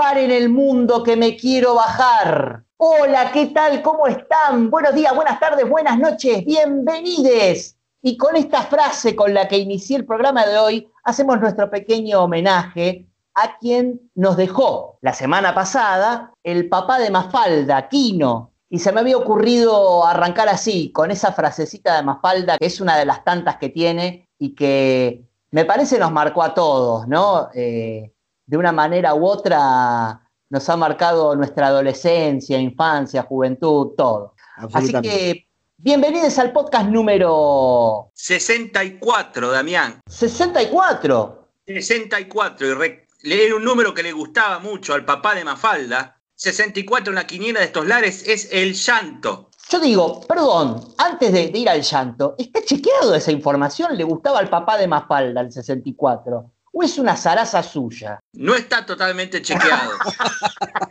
Paren el mundo que me quiero bajar. Hola, ¿qué tal? ¿Cómo están? Buenos días, buenas tardes, buenas noches, bienvenides. Y con esta frase con la que inicié el programa de hoy, hacemos nuestro pequeño homenaje a quien nos dejó la semana pasada el papá de Mafalda, Quino. Y se me había ocurrido arrancar así, con esa frasecita de Mafalda, que es una de las tantas que tiene y que me parece nos marcó a todos, ¿no? Eh, de una manera u otra nos ha marcado nuestra adolescencia, infancia, juventud, todo. Así que bienvenidos al podcast número 64, Damián. 64. 64, y leer un número que le gustaba mucho al papá de Mafalda. 64 en la quiniela de estos lares es el llanto. Yo digo, perdón, antes de, de ir al llanto, ¿está chequeado esa información? ¿Le gustaba al papá de Mafalda el 64? ¿O es una zaraza suya? No está totalmente chequeado.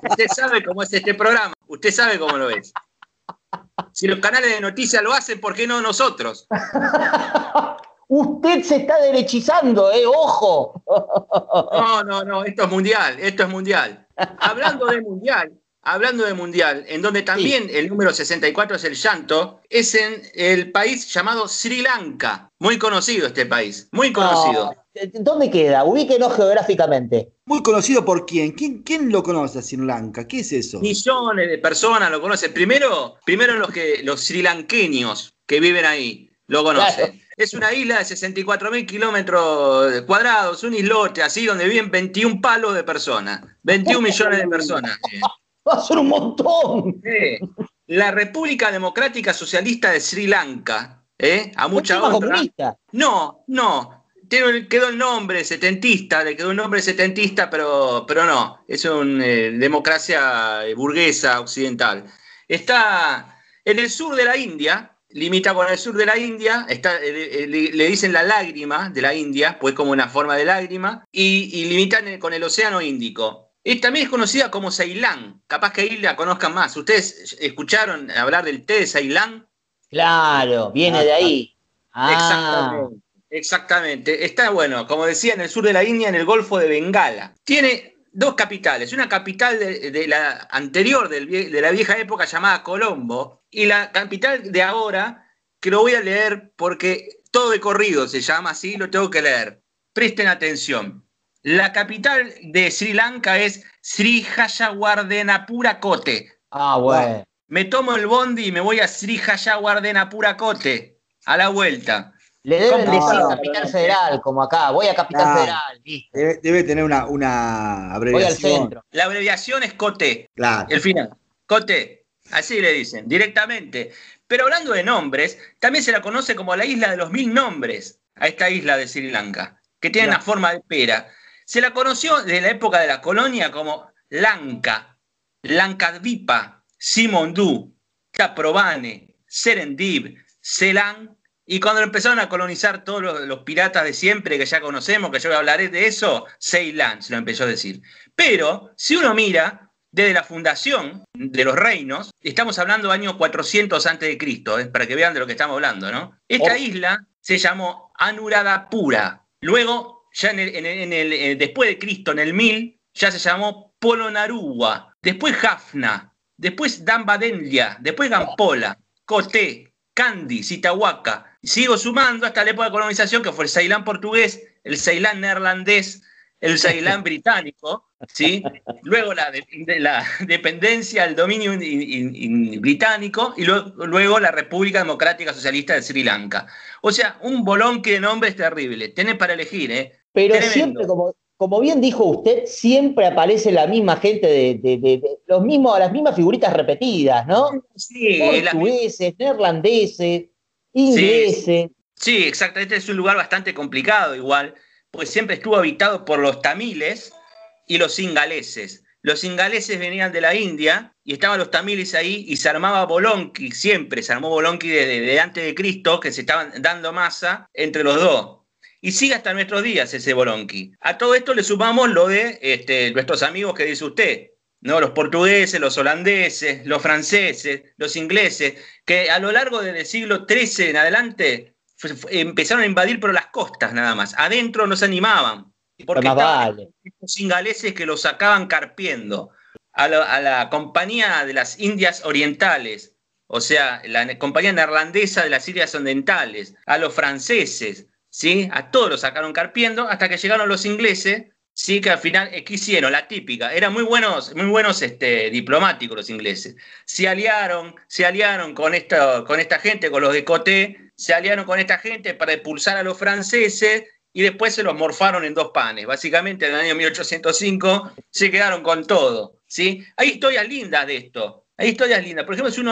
Usted sabe cómo es este programa. Usted sabe cómo lo es. Si los canales de noticias lo hacen, ¿por qué no nosotros? Usted se está derechizando, ¿eh? ¡Ojo! No, no, no, esto es mundial, esto es mundial. Hablando de mundial, hablando de mundial, en donde también el número 64 es el llanto, es en el país llamado Sri Lanka. Muy conocido este país, muy conocido. ¿Dónde queda? Ubíquenos geográficamente. Muy conocido por quién? quién. ¿Quién lo conoce a Sri Lanka? ¿Qué es eso? Millones de personas lo conocen. Primero, primero los, que, los srilanqueños que viven ahí lo conocen. Es una isla de 64 mil kilómetros cuadrados, un islote así donde viven 21 palos de personas. 21 millones de personas. Va a ser un montón. La República Democrática Socialista de Sri Lanka, ¿eh? a mucha honra. No, no, quedó el nombre setentista, le quedó un nombre setentista, pero, pero no, es una eh, democracia burguesa occidental. Está en el sur de la India, limita con el sur de la India, está, eh, eh, le, dicen la lágrima de la India, pues como una forma de lágrima, y, y limitan con el Océano Índico. Y también es conocida como Ceilán, capaz que ahí la conozcan más. ¿Ustedes escucharon hablar del té de Ceilán? Claro, viene de ahí. Ah. Exactamente. Exactamente. Está, bueno, como decía, en el sur de la India, en el Golfo de Bengala. Tiene dos capitales. Una capital de, la anterior, de la vieja época llamada Colombo, y la capital de ahora, que lo voy a leer porque todo de corrido se llama así, lo tengo que leer. Presten atención. La capital de Sri Lanka es Sri Kote. Ah, bueno. Me tomo el bondi y me voy a Sri Kote. A la vuelta. Le deben decir Capital Federal, como acá. Voy a Capital Federal. Debe, tener una, una, abreviación. Voy al centro. La abreviación es COTE. Claro. El final. COTE. Así le dicen, directamente. Pero hablando de nombres, también se la conoce como la isla de los mil nombres, a esta isla de Sri Lanka, que tiene una forma de pera. Se la conoció desde la época de la colonia como Lanka, Lankadvipa, Simondu, Caprobane, Serendib, Celan y cuando empezaron a colonizar todos los, piratas de siempre, que ya conocemos, que yo hablaré de eso, Ceilán se lo empezó a decir. Pero si uno mira desde la fundación de los reinos, estamos hablando año 400 antes de Cristo, para que vean de lo que estamos hablando, ¿no? Esta oh. isla se llamó Anuradhapura. Luego, ya en el, eh, después de Cristo, en el 1000, ya se llamó Polonarua. Después Jafna. Después Dambadenlia. Después Gampola. Coté. Candy. Sitahuaca sigo sumando hasta la época de colonización, que fue el Ceilán portugués, el Ceilán neerlandés, el Ceilán británico, ¿sí? luego la, la dependencia, el dominio británico y luego, la República Democrática Socialista de Sri Lanka. O sea, un bolonque de nombres terrible. Tenés para elegir, ¿eh? Pero siempre, como, como bien dijo usted, siempre aparece la misma gente de, los mismos, las mismas figuritas repetidas, ¿no? Sí, Portugueses, neerlandeses ingleses. Sí, exactamente, es un lugar bastante complicado igual, pues siempre estuvo habitado por los tamiles y los singaleses. Los singaleses venían de la India y estaban los tamiles ahí y se armaba Bolonqui, siempre se armó Bolonqui desde, antes de Cristo, que se estaban dando masa entre los dos. Y sigue hasta nuestros días ese Bolonqui. A todo esto le sumamos lo de este, nuestros amigos que dice usted, ¿no? Los portugueses, los holandeses, los franceses, los ingleses, que a lo largo del siglo XIII en adelante empezaron a invadir por las costas nada más. Adentro no se animaban. Porque estaban los ingaleses que lo sacaban carpiendo. A, a, la compañía de las Indias Orientales, o sea, la compañía neerlandesa de las Indias Orientales, a los franceses, ¿sí? A todos los sacaron carpiendo hasta que llegaron los ingleses Sí, que al final, eh, ¿qué hicieron? La típica. Eran muy buenos, muy buenos este, diplomáticos los ingleses. Se aliaron, se aliaron con, esta, con esta gente, con los de Coté, se aliaron con esta gente para expulsar a los franceses y después se los morfaron en dos panes. Básicamente, en el año 1805 se quedaron con todo. ¿sí? Hay historias lindas de esto. Hay historias lindas. Por ejemplo, si uno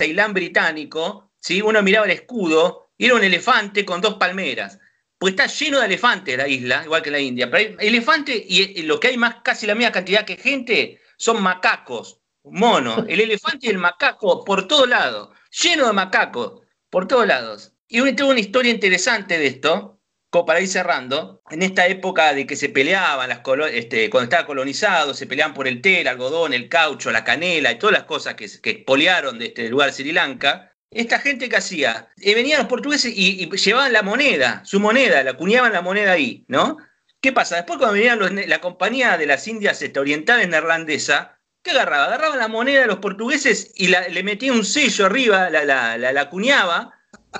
Ceilán británico, ¿sí? uno miraba el escudo era un elefante con dos palmeras pues está lleno de elefantes la isla, igual que la India. Pero hay elefantes y lo que hay más, casi la misma cantidad que gente, son macacos, monos. El elefante y el macaco por todos lados, lleno de macacos, por todos lados. Y tengo una historia interesante de esto, como para ir cerrando. En esta época de que se peleaban, las este, cuando estaba colonizado, se peleaban por el té, el algodón, el caucho, la canela y todas las cosas que, que expoliaron de este lugar Sri Lanka esta gente que hacía, eh, venían los portugueses y, llevaban la moneda, su moneda, la cuñaban la moneda ahí, ¿no? ¿Qué pasa? Después cuando venían la compañía de las Indias este, orientales neerlandesa, ¿qué agarraba? Agarraban la moneda de los portugueses y le metían un sello arriba, la, la,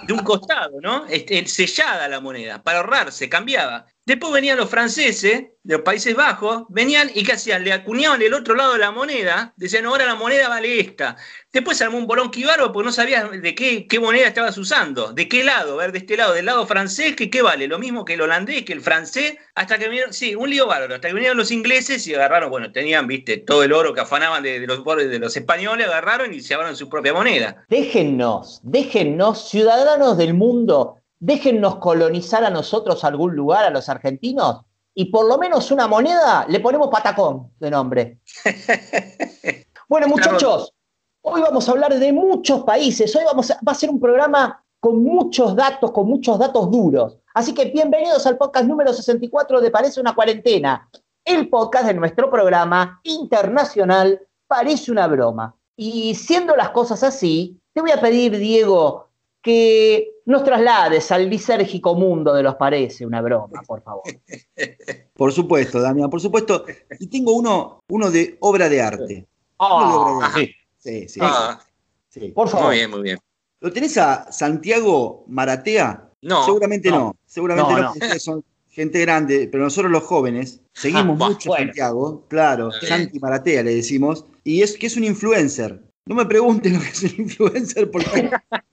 de un costado, ¿no? Este, sellada la moneda, para ahorrarse, cambiaba. Después venían los franceses de los Países Bajos, venían y ¿qué hacían? Le acuñaban el otro lado de la moneda, decían, ahora la moneda vale esta. Después se armó un bolón quibarro porque no sabías de qué, qué, moneda estabas usando, de qué lado, ver de este lado, del lado francés, que qué vale, lo mismo que el holandés, que el francés, hasta que vinieron, sí, un lío bárbaro, hasta que vinieron los ingleses y agarraron, bueno, tenían, viste, todo el oro que afanaban de, los de los españoles, agarraron y se llevaron su propia moneda. Déjennos, déjennos, ciudadanos del mundo, déjennos colonizar a nosotros algún lugar, a los argentinos, y por lo menos una moneda le ponemos patacón de nombre. bueno, muchachos, hoy vamos a hablar de muchos países, hoy vamos va a ser un programa con muchos datos, con muchos datos duros. Así que bienvenidos al podcast número 64 de Parece una cuarentena, el podcast de nuestro programa internacional Parece una broma. Y siendo las cosas así, te voy a pedir, Diego, que nos traslades al lisérgico mundo de los parece, una broma, por favor. Por supuesto, Damián, por supuesto. Y tengo uno, uno de obra de arte. Ah, sí. Sí, sí. Ah. sí. Por favor. Muy bien, muy bien. ¿Lo tenés a Santiago Maratea? No. Seguramente no. Seguramente no, Ustedes son gente grande, pero nosotros los jóvenes seguimos ah, mucho a Santiago. Claro, Santi Maratea le decimos. Y es que es un influencer. No me pregunten lo que es un influencer porque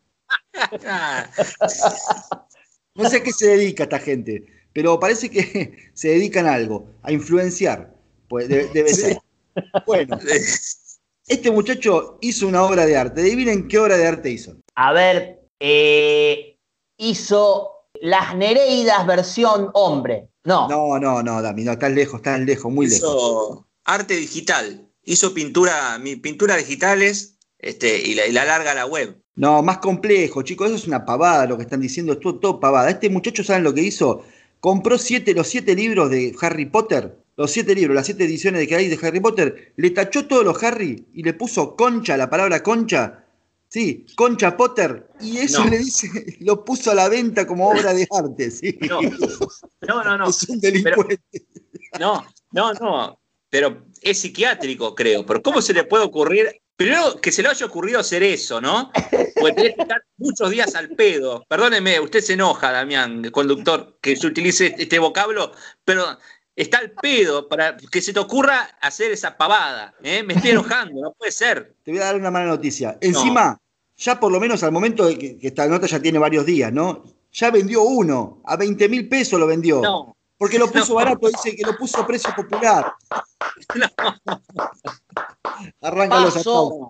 no sé a qué se dedica esta gente, pero parece que se dedican a algo, a influenciar. Pues debe, ser. Bueno, este muchacho hizo una obra de arte. Adivinen qué obra de arte hizo. A ver, eh, hizo Las Nereidas versión hombre. No. No, no, no, Dami, no, estás lejos, estás lejos, muy lejos. Hizo arte digital. Hizo pintura, pinturas digitales este, y, la, y la larga la web. No, más complejo, chicos, eso es una pavada lo que están diciendo, es todo, pavada. Este muchacho, ¿saben lo que hizo? Compró siete, los siete libros de Harry Potter, los siete libros, las siete ediciones de que hay de Harry Potter, le tachó todos los Harry y le puso concha, la palabra concha, sí, concha Potter, y eso le dice, lo puso a la venta como obra de arte, sí. No, no, no. Es un delincuente. no, no, no, pero es psiquiátrico, creo, pero ¿cómo se le puede ocurrir Primero, que se le haya ocurrido hacer eso, ¿no? Porque tenés que estar muchos días al pedo. Perdóneme, usted se enoja, Damián, conductor, que se utilice este vocablo, pero está al pedo para que se te ocurra hacer esa pavada. ¿eh? Me estoy enojando, no puede ser. Te voy a dar una mala noticia. Encima, ya por lo menos al momento de que, que, esta nota ya tiene varios días, ¿no? Ya vendió uno, a 20 mil pesos lo vendió. No. Porque lo puso barato, dice que lo puso a precio popular. No. Arranca paso,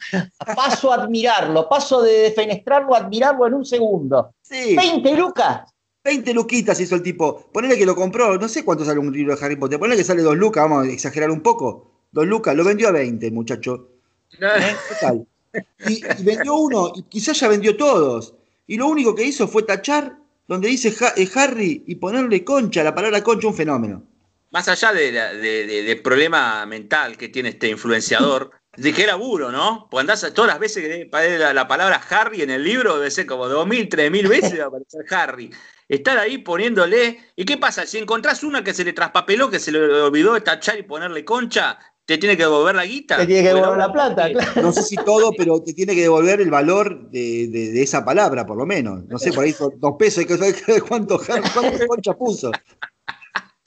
paso a admirarlo, paso de defenestrarlo a admirarlo en un segundo. Sí. 20 lucas. 20 luquitas hizo el tipo. Ponele que lo compró, no sé cuánto sale un libro de Harry Potter. Ponele que sale 2 lucas, vamos a exagerar un poco. 2 lucas, lo vendió a 20, muchacho. ¿Eh? Y, y, vendió uno, y quizás ya vendió todos. Y lo único que hizo fue tachar donde dice eh, Harry y ponerle concha, la palabra concha, un fenómeno. Más allá del de, problema mental que tiene este influenciador, Dije laburo, ¿no? Pues andás todas las veces que aparece la, la, palabra Harry en el libro, debe ser como dos mil, tres mil veces va a aparecer Harry. Estar ahí poniéndole. ¿Y qué pasa? Si encontrás una que se le traspapeló, que se le olvidó tachar y ponerle concha, ¿te tiene que devolver la guita? Te tiene que devolver la plata, claro. No sé si todo, pero te tiene que devolver el valor de, de, de esa palabra, por lo menos. No sé, por ahí dos pesos, hay que saber cuánto, cuánto concha puso.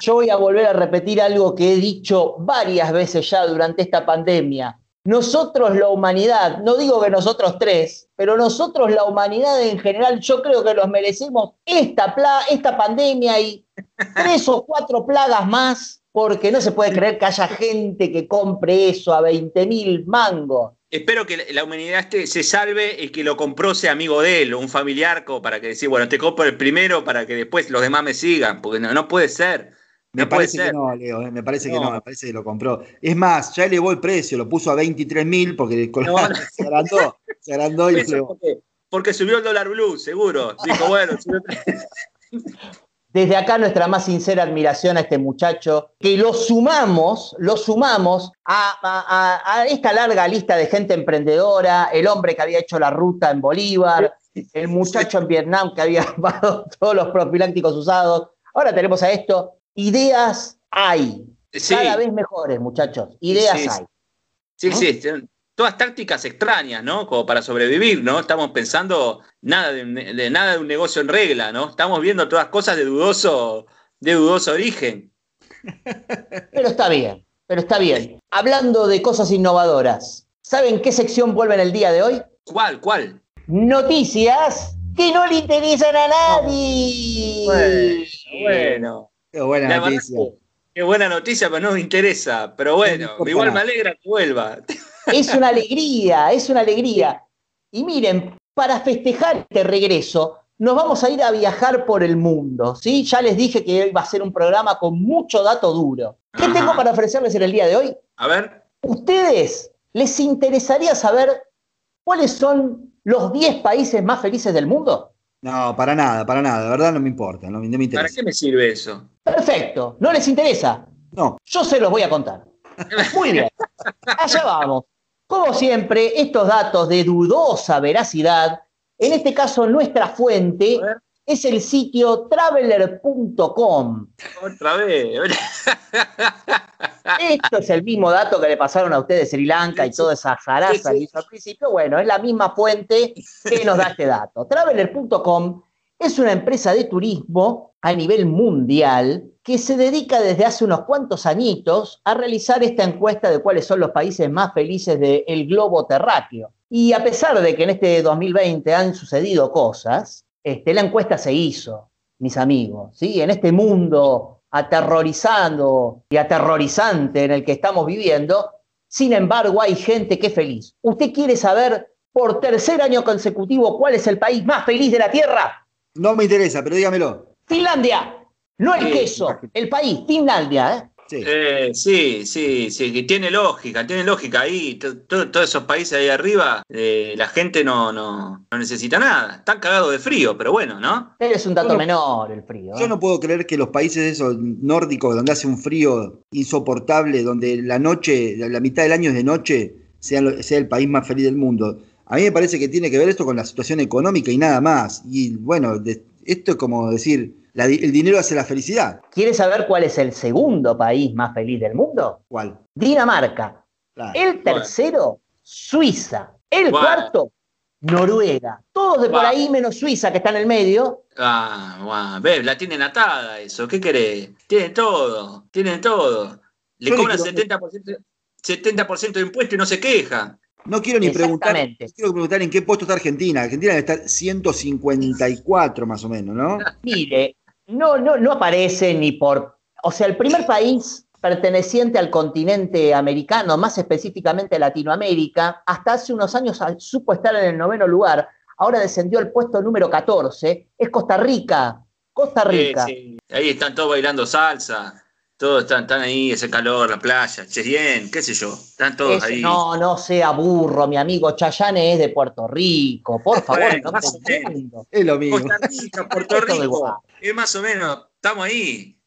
Yo voy a volver a repetir algo que he dicho varias veces ya durante esta pandemia. Nosotros, la humanidad, no digo que nosotros tres, pero nosotros, la humanidad en general, yo creo que nos merecemos esta, esta pandemia y tres o cuatro plagas más, porque no se puede creer que haya gente que compre eso a 20 mil mangos. Espero que la humanidad este se salve y que lo compró sea amigo de él o un familiar para que decir, bueno, te compro el primero para que después los demás me sigan, porque no, no puede ser. Me parece que no, Leo, eh, me parece que no, me parece que lo compró. Es más, ya elevó el precio, lo puso a 23 mil porque no, se agrandó, se agrandó y porque, porque, subió el dólar blue, seguro. Dijo, bueno, Desde acá nuestra más sincera admiración a este muchacho, que lo sumamos, lo sumamos a, a, a, esta larga lista de gente emprendedora, el hombre que había hecho la ruta en Bolívar, el muchacho en Vietnam que había armado todos los profilácticos usados. Ahora tenemos a esto, ideas hay. Cada vez mejores, muchachos. Ideas hay. Sí, sí, todas tácticas extrañas, ¿no? Como para sobrevivir, ¿no? Estamos pensando nada de, de, nada de un negocio en regla, ¿no? Estamos viendo todas cosas de dudoso, de dudoso origen. Pero está bien, pero está bien. Hablando de cosas innovadoras, ¿saben qué sección vuelve en el día de hoy? ¿Cuál? ¿Cuál? Noticias que no le interesan a nadie. Bueno, bueno. Qué buena la noticia. Qué buena noticia, pero no me interesa. Pero bueno, no igual me alegra que vuelva. Es una alegría, es una alegría. Y miren, para festejar este regreso, nos vamos a ir a viajar por el mundo, ¿sí? Ya les dije que hoy va a ser un programa con mucho dato duro. ¿Qué Ajá. tengo para ofrecerles en el día de hoy? A ver. ¿Ustedes les interesaría saber cuáles son los 10 países más felices del mundo? No, para nada, para nada, de verdad no me importa, no, no me interesa. ¿Para qué me sirve eso? Perfecto, ¿no les interesa? No. Yo se los voy a contar. Muy bien, allá vamos. Como siempre, estos datos de dudosa veracidad, en este caso nuestra fuente es el sitio traveler.com. Otra vez. Esto es el mismo dato que le pasaron a ustedes Sri Lanka y toda esa zaraza que hizo al principio. Bueno, es la misma fuente que nos da este dato. Traveler.com es una empresa de turismo a nivel mundial que se dedica desde hace unos cuantos añitos a realizar esta encuesta de cuáles son los países más felices del globo terráqueo. Y a pesar de que en este 2020 han sucedido cosas, este, la encuesta se hizo, mis amigos, ¿sí? En este mundo aterrorizando y aterrorizante en el que estamos viviendo, sin embargo hay gente que es feliz. ¿Usted quiere saber por tercer año consecutivo cuál es el país más feliz de la Tierra? No me interesa, pero dígamelo. Finlandia, no el queso, el país, Finlandia, ¿eh? Sí. Eh, sí, sí, sí, que tiene lógica, tiene lógica ahí. Todos esos países ahí arriba, eh, la gente no, no, no, necesita nada. Están cagados de frío, pero bueno, ¿no? Pero es un dato no, menor el frío. Yo ¿eh? no puedo creer que los países esos nórdicos, donde hace un frío insoportable, donde la noche, la mitad del año es de noche, sea, sea el país más feliz del mundo. A mí me parece que tiene que ver esto con la situación económica y nada más. Y bueno, de, esto es como decir, la, el dinero hace la felicidad. ¿Quieres saber cuál es el segundo país más feliz del mundo? ¿Cuál? Dinamarca. Claro. El tercero, bueno. Suiza. El bueno. cuarto, Noruega. Todos de por ahí menos Suiza que está en el medio. Ah, wow. Ves, la tienen atada eso. ¿Qué querés? Tienen todo, tienen todo. Le cobran 70%, 70 de impuesto y no se queja. No quiero ni preguntar, quiero preguntar en qué puesto está Argentina. Argentina debe estar 154 más o menos, ¿no? Mire, no, no, no aparece ni por. O sea, el primer país perteneciente al continente americano, más específicamente Latinoamérica, hasta hace unos años supo estar en el noveno lugar, ahora descendió al puesto número 14, es Costa Rica. Costa Rica. Sí, sí. Ahí están todos bailando salsa. Todos están, están, ahí, ese calor, la playa, Cheyenne, qué sé yo, están todos Ese, ahí. No, no sea burro, mi amigo. Chayane es de Puerto Rico, por favor. Bueno, no más o menos. Es lo mismo. Costa Rica, Puerto Rico, es más o menos, estamos ahí.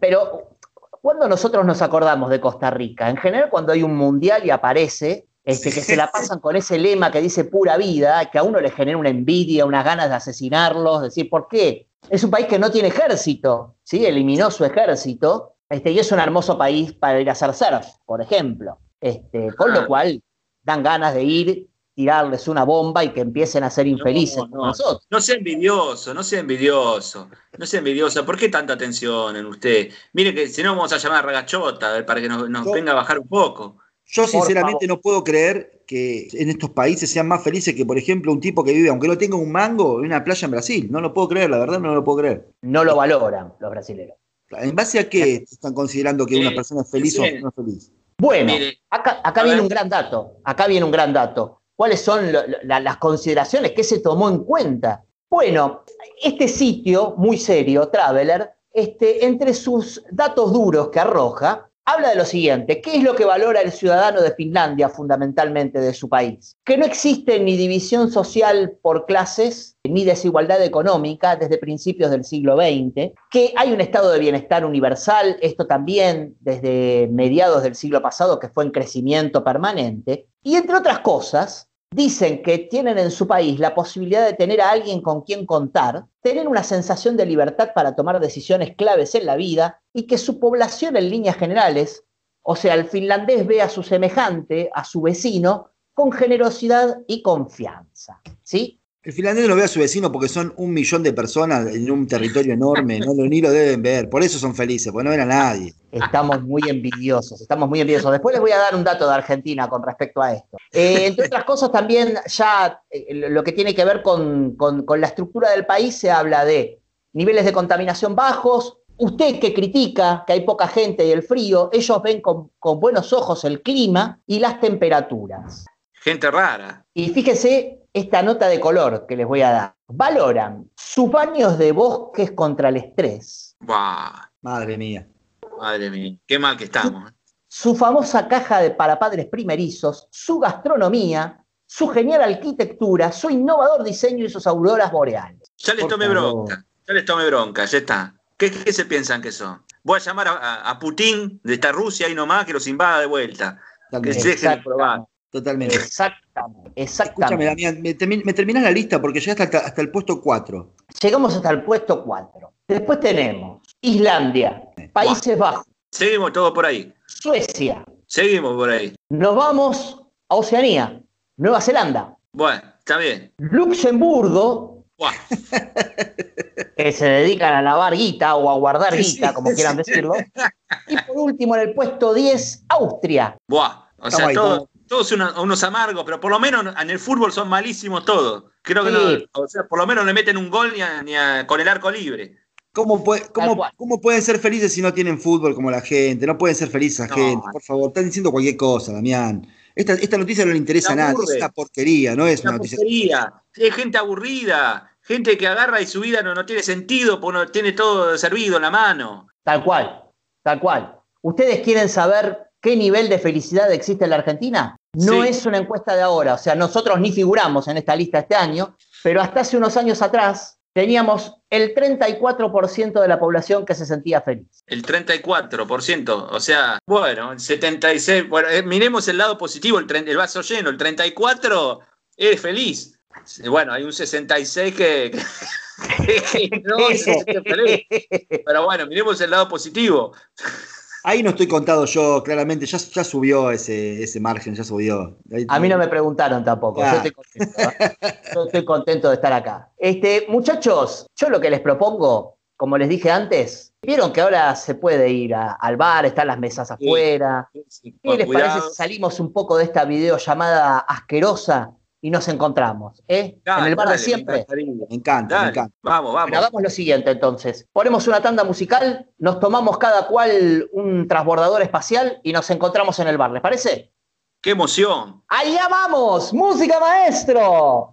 Pero, ¿cuándo nosotros nos acordamos de Costa Rica? En general, cuando hay un mundial y aparece, este, que se la pasan con ese lema que dice pura vida, que a uno le genera una envidia, unas ganas de asesinarlos, decir, ¿por qué? Es un país que no tiene ejército, ¿sí? Eliminó su ejército, este, y es un hermoso país para ir a hacer surf, por ejemplo. Este, con lo cual dan ganas de ir, tirarles una bomba y que empiecen a ser infelices no, como nosotros. No sea envidioso, no sea envidioso, no sea envidioso. ¿Por qué tanta atención en usted? Mire que si no vamos a llamar a Ragachota para que nos, nos Yo- venga a bajar un poco. Yo sinceramente no puedo creer que en estos países sean más felices que, por ejemplo, un tipo que vive, aunque no tenga un mango, en una playa en Brasil. No lo puedo creer, la verdad no lo puedo creer. No lo valoran los brasileños. ¿En base a qué están considerando que Sí, una persona es feliz sí. o no es feliz? Bueno, acá, viene un gran dato. Acá viene un gran dato. ¿Cuáles son lo- lo- la- las consideraciones que se tomó en cuenta? Bueno, este sitio muy serio, Traveler, este, entre sus datos duros que arroja, habla de lo siguiente, ¿qué es lo que valora el ciudadano de Finlandia fundamentalmente de su país? Que no existe ni división social por clases, ni desigualdad económica desde principios del siglo XX, que hay un estado de bienestar universal, esto también desde mediados del siglo pasado, que fue en crecimiento permanente, y entre otras cosas, dicen que tienen en su país la posibilidad de tener a alguien con quien contar, tener una sensación de libertad para tomar decisiones claves en la vida y que su población en líneas generales, o sea, el finlandés ve a su semejante, a su vecino, con generosidad y confianza. ¿Sí? El finlandés no ve a su vecino porque son un millón de personas en un territorio enorme, no ni lo deben ver, por eso son felices, porque no ven a nadie. Estamos muy envidiosos, estamos muy envidiosos. Después les voy a dar un dato de Argentina con respecto a esto. Eh, entre otras cosas, también ya eh, lo que tiene que ver con, con- con la estructura del país se habla de niveles de contaminación bajos. Usted que critica que hay poca gente y el frío, ellos ven con, con buenos ojos el clima y las temperaturas. Gente rara. Y fíjese esta nota de color que les voy a dar. Valoran sus baños de bosques contra el estrés, Buah, Madre mía. madre mía, qué mal que estamos. ¿eh? su famosa caja de para padres primerizos, su gastronomía, su genial arquitectura, su innovador diseño y sus auroras boreales. Ya les tomé bronca, ya les tomé bronca, ya está. ¿Qué, qué se piensan que son? Voy a llamar a, Putin de esta Rusia y nomás que los invada de vuelta. Que Totalmente. se dejen de probar. Totalmente. Exactamente, Escúchame, exactamente. Damián, me, termi- me terminás la lista porque llegaste hasta, hasta el puesto 4. Llegamos hasta el puesto 4. Después tenemos Islandia, Países Bajos, Seguimos todo por ahí. Suecia. Seguimos por ahí. Nos vamos a Oceanía, Nueva Zelanda, Bueno, está bien. Luxemburgo, Buah, que se dedican a lavar guita o a guardar Sí, guita, como sí. quieran decirlo. Y por último, en el puesto 10, Austria. buah. O sea, ahí, todos, unos, unos amargos, pero por lo menos en el fútbol son malísimos todos. Creo que Sí. no, o sea, por lo menos no le meten un gol ni, a- ni a- con el arco libre. ¿Cómo, puede- cómo, pueden ser felices si no tienen fútbol como la gente? No pueden ser felices la No. gente, por favor. Están diciendo cualquier cosa, Damián. Esta, esta noticia no le interesa a nadie. Es una porquería, no es una Una noticia. porquería. Es gente aburrida. Gente que agarra y su vida no, no tiene sentido porque no tiene todo servido en la mano. Tal cual, tal cual. ¿Ustedes quieren saber qué nivel de felicidad existe en la Argentina? No Sí. es una encuesta de ahora, o sea, nosotros ni figuramos en esta lista este año, pero hasta hace unos años atrás teníamos el 34% de la población que se sentía feliz. El 34%. O sea, bueno, el 76%. Bueno, eh, miremos el lado positivo, el, el vaso lleno. El 34% es feliz. Bueno, hay un 66% que, que- no se feliz. Pero bueno, miremos el lado positivo. Ahí no estoy contado yo, claramente. Ya, ya subió ese, ese margen, ya subió. Ahí- A mí no me preguntaron tampoco, yo Ah. estoy contento. ¿eh? Yo estoy contento de estar acá. Este, muchachos, yo lo que les propongo, como les dije antes, vieron que ahora se puede ir a- al bar, están las mesas afuera. ¿Qué les parece si salimos un poco de esta videollamada asquerosa y nos encontramos? ¿eh? en el bar de siempre. Me encanta, me Dale, encanta. vamos, vamos. Bueno, hagamos lo siguiente entonces. Ponemos una tanda musical, nos tomamos cada cual un transbordador espacial y nos encontramos en el bar. ¿Les parece? ¡Qué emoción! ¡Allá vamos! ¡Música, maestro!